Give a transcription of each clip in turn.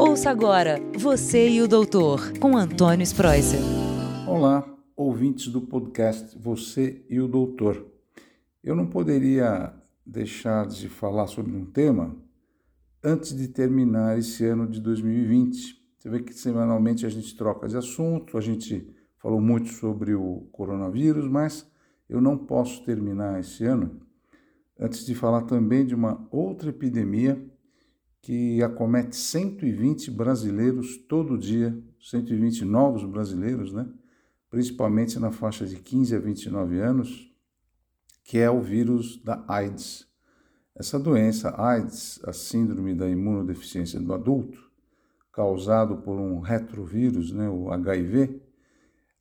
Ouça agora Você e o Doutor, com Antônio Spreuser. Olá, ouvintes do podcast Você e o Doutor. Eu não poderia deixar de falar sobre um tema antes de terminar esse ano de 2020. Você vê que semanalmente a gente troca de assunto, a gente falou muito sobre o coronavírus, mas eu não posso terminar esse ano antes de falar também de uma outra epidemia que acomete 120 brasileiros todo dia, 120 novos brasileiros, né? principalmente na faixa de 15 a 29 anos, que é o vírus da AIDS. Essa doença, AIDS, a síndrome da imunodeficiência do adulto, causado por um retrovírus, né, o HIV,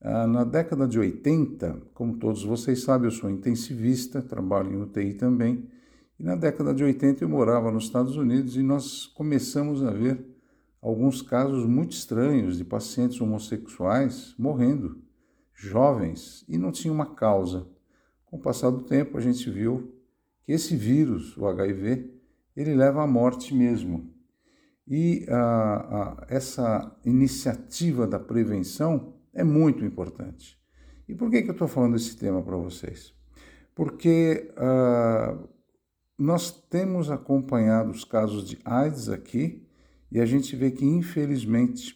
ah, na década de 80, como todos vocês sabem, eu sou intensivista, trabalho em UTI também, e na década de 80 eu morava nos Estados Unidos e nós começamos a ver alguns casos muito estranhos de pacientes homossexuais morrendo, jovens, e não tinha uma causa. Com o passar do tempo, a gente viu que esse vírus, o HIV, ele leva à morte mesmo. E essa iniciativa da prevenção é muito importante. E por que, que eu estou falando esse tema para vocês? Porque uh, nós temos acompanhado os casos de AIDS aqui e a gente vê que, infelizmente,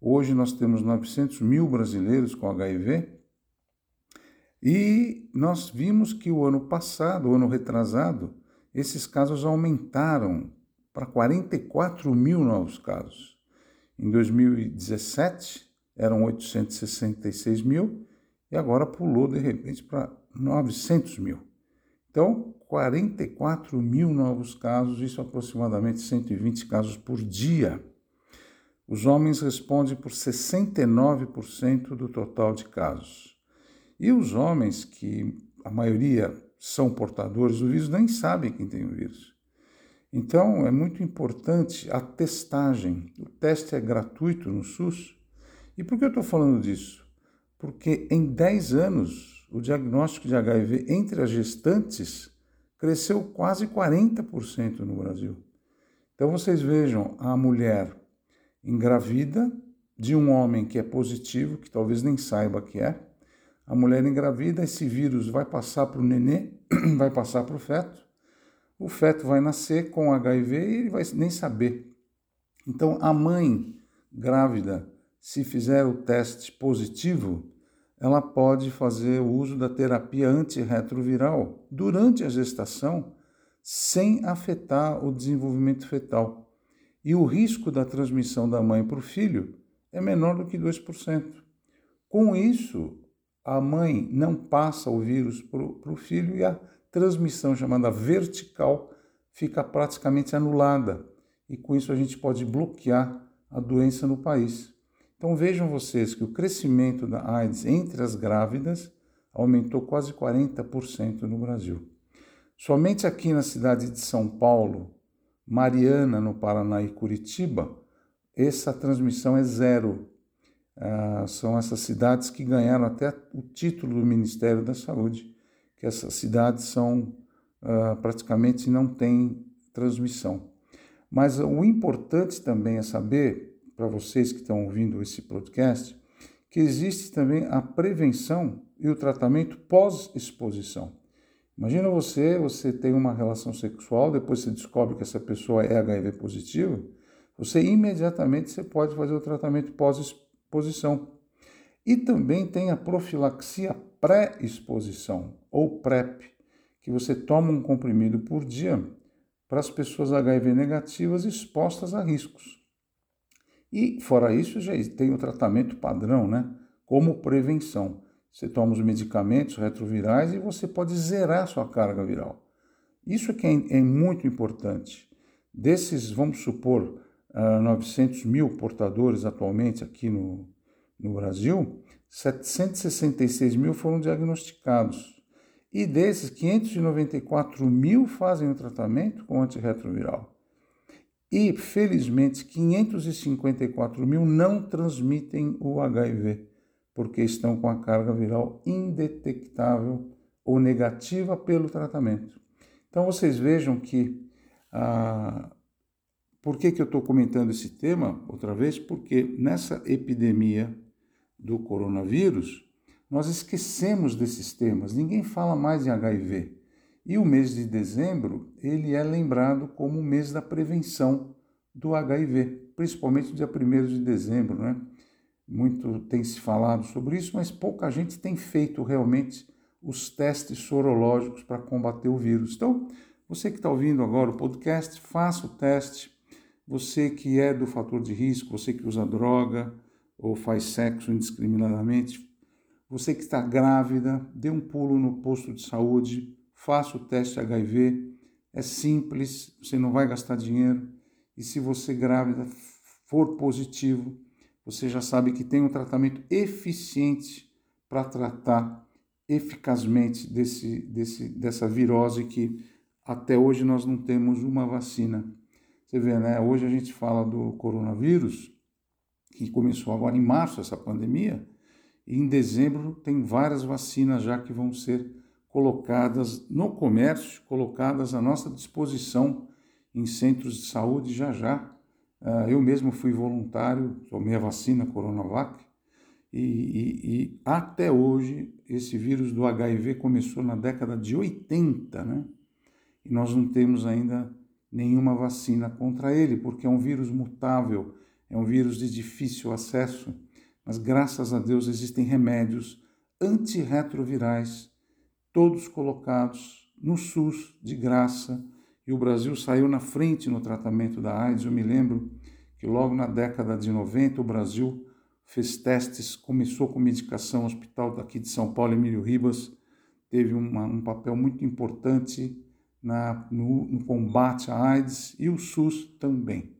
hoje nós temos 900 mil brasileiros com HIV e nós vimos que o ano passado, o ano retrasado, esses casos aumentaram para 44 mil novos casos. Em 2017 eram 866 mil e agora pulou de repente para 900 mil. Então, 44 mil novos casos, isso aproximadamente 120 casos por dia. Os homens respondem por 69% do total de casos. E os homens, que a maioria são portadores do vírus, nem sabem quem tem o vírus. Então, é muito importante a testagem. O teste é gratuito no SUS. E por que eu estou falando disso? Porque em 10 anos, o diagnóstico de HIV entre as gestantes cresceu quase 40% no Brasil. Então vocês vejam a mulher engravida de um homem que é positivo, que talvez nem saiba que é. A mulher engravida, esse vírus vai passar para o nenê, vai passar para o feto. O feto vai nascer com HIV e ele vai nem saber. Então a mãe grávida, se fizer o teste positivo, ela pode fazer o uso da terapia antirretroviral durante a gestação sem afetar o desenvolvimento fetal. E o risco da transmissão da mãe para o filho é menor do que 2%. Com isso, a mãe não passa o vírus para o filho e a transmissão chamada vertical fica praticamente anulada. E com isso a gente pode bloquear a doença no país. Então vejam vocês que o crescimento da AIDS entre as grávidas aumentou quase 40% no Brasil. Somente aqui na cidade de São Paulo, Mariana, no Paraná e Curitiba, essa transmissão é zero. Ah, são essas cidades que ganharam até o título do Ministério da Saúde, que essas cidades são ah, praticamente não têm transmissão. Mas o importante também é saber para vocês que estão ouvindo esse podcast, que existe também a prevenção e o tratamento pós-exposição. Imagina você, você tem uma relação sexual, depois você descobre que essa pessoa é HIV positiva, você imediatamente você pode fazer o tratamento pós-exposição. E também tem a profilaxia pré-exposição, ou PrEP, que você toma um comprimido por dia para as pessoas HIV negativas expostas a riscos. E, fora isso, já tem o tratamento padrão, né? Como prevenção. Você toma os medicamentos retrovirais e você pode zerar sua carga viral. Isso que é, é muito importante. Desses, vamos supor, uh, ah, 900 mil portadores atualmente aqui no, no Brasil, 766 mil foram diagnosticados. E desses, 594 mil fazem o tratamento com antirretroviral. E, felizmente, 554 mil não transmitem o HIV, porque estão com a carga viral indetectável ou negativa pelo tratamento. Então, vocês vejam que, ah, Por que, que eu estou comentando esse tema outra vez? Porque nessa epidemia do coronavírus, nós esquecemos desses temas, ninguém fala mais em HIV. E o mês de dezembro, ele é lembrado como o mês da prevenção do HIV, principalmente dia 1 de dezembro, né? Muito tem se falado sobre isso, mas pouca gente tem feito realmente os testes sorológicos para combater o vírus. Então, você que está ouvindo agora o podcast, faça o teste. Você que é do fator de risco, você que usa droga ou faz sexo indiscriminadamente, você que está grávida, dê um pulo no posto de saúde, faça o teste HIV. É simples, você não vai gastar dinheiro. E se você grávida for positivo, você já sabe que tem um tratamento eficiente para tratar eficazmente desse, desse, dessa virose que até hoje nós não temos uma vacina. Você vê, né? Hoje a gente fala do coronavírus, que começou agora em março essa pandemia, e em dezembro tem várias vacinas já que vão ser colocadas no comércio, colocadas à nossa disposição em centros de saúde já já. Ah, eu mesmo fui voluntário, tomei a vacina Coronavac, e, e, e, até hoje esse vírus do HIV começou na década de 80, né? E nós não temos ainda nenhuma vacina contra ele, porque é um vírus mutável, é um vírus de difícil acesso, mas graças a Deus existem remédios antirretrovirais, todos colocados no SUS de graça e o Brasil saiu na frente no tratamento da AIDS. Eu me lembro que logo na década de 90 o Brasil fez testes, começou com medicação, hospital daqui de São Paulo, Emílio Ribas, teve uma, um papel muito importante na, no, no, combate à AIDS e o SUS também.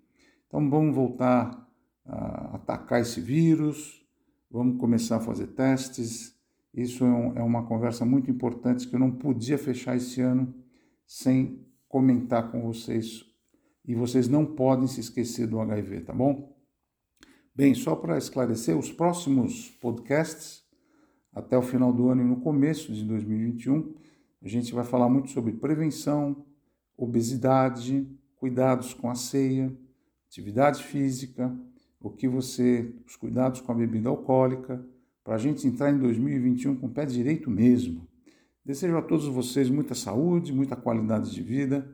Então vamos voltar a atacar esse vírus, vamos começar a fazer testes. Isso é, um, é uma conversa muito importante que eu não podia fechar esse ano sem comentar com vocês e vocês não podem se esquecer do HIV, tá bom? Bem, só para esclarecer, os próximos podcasts, até o final do ano e no começo de 2021, a gente vai falar muito sobre prevenção, obesidade, cuidados com a ceia, atividade física, o que você, os cuidados com a bebida alcoólica, para a gente entrar em 2021 com o pé direito mesmo. Desejo a todos vocês muita saúde, muita qualidade de vida.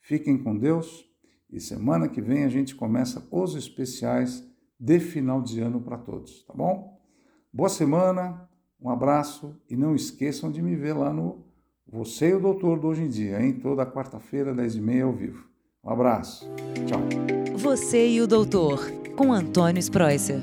Fiquem com Deus e semana que vem a gente começa os especiais de final de ano para todos, tá bom? Boa semana, um abraço e não esqueçam de me ver lá no Você e o Doutor do Hoje em Dia, em toda quarta-feira, 10h30 ao vivo. Um abraço, tchau. Você e o Doutor, com Antônio Spreuser.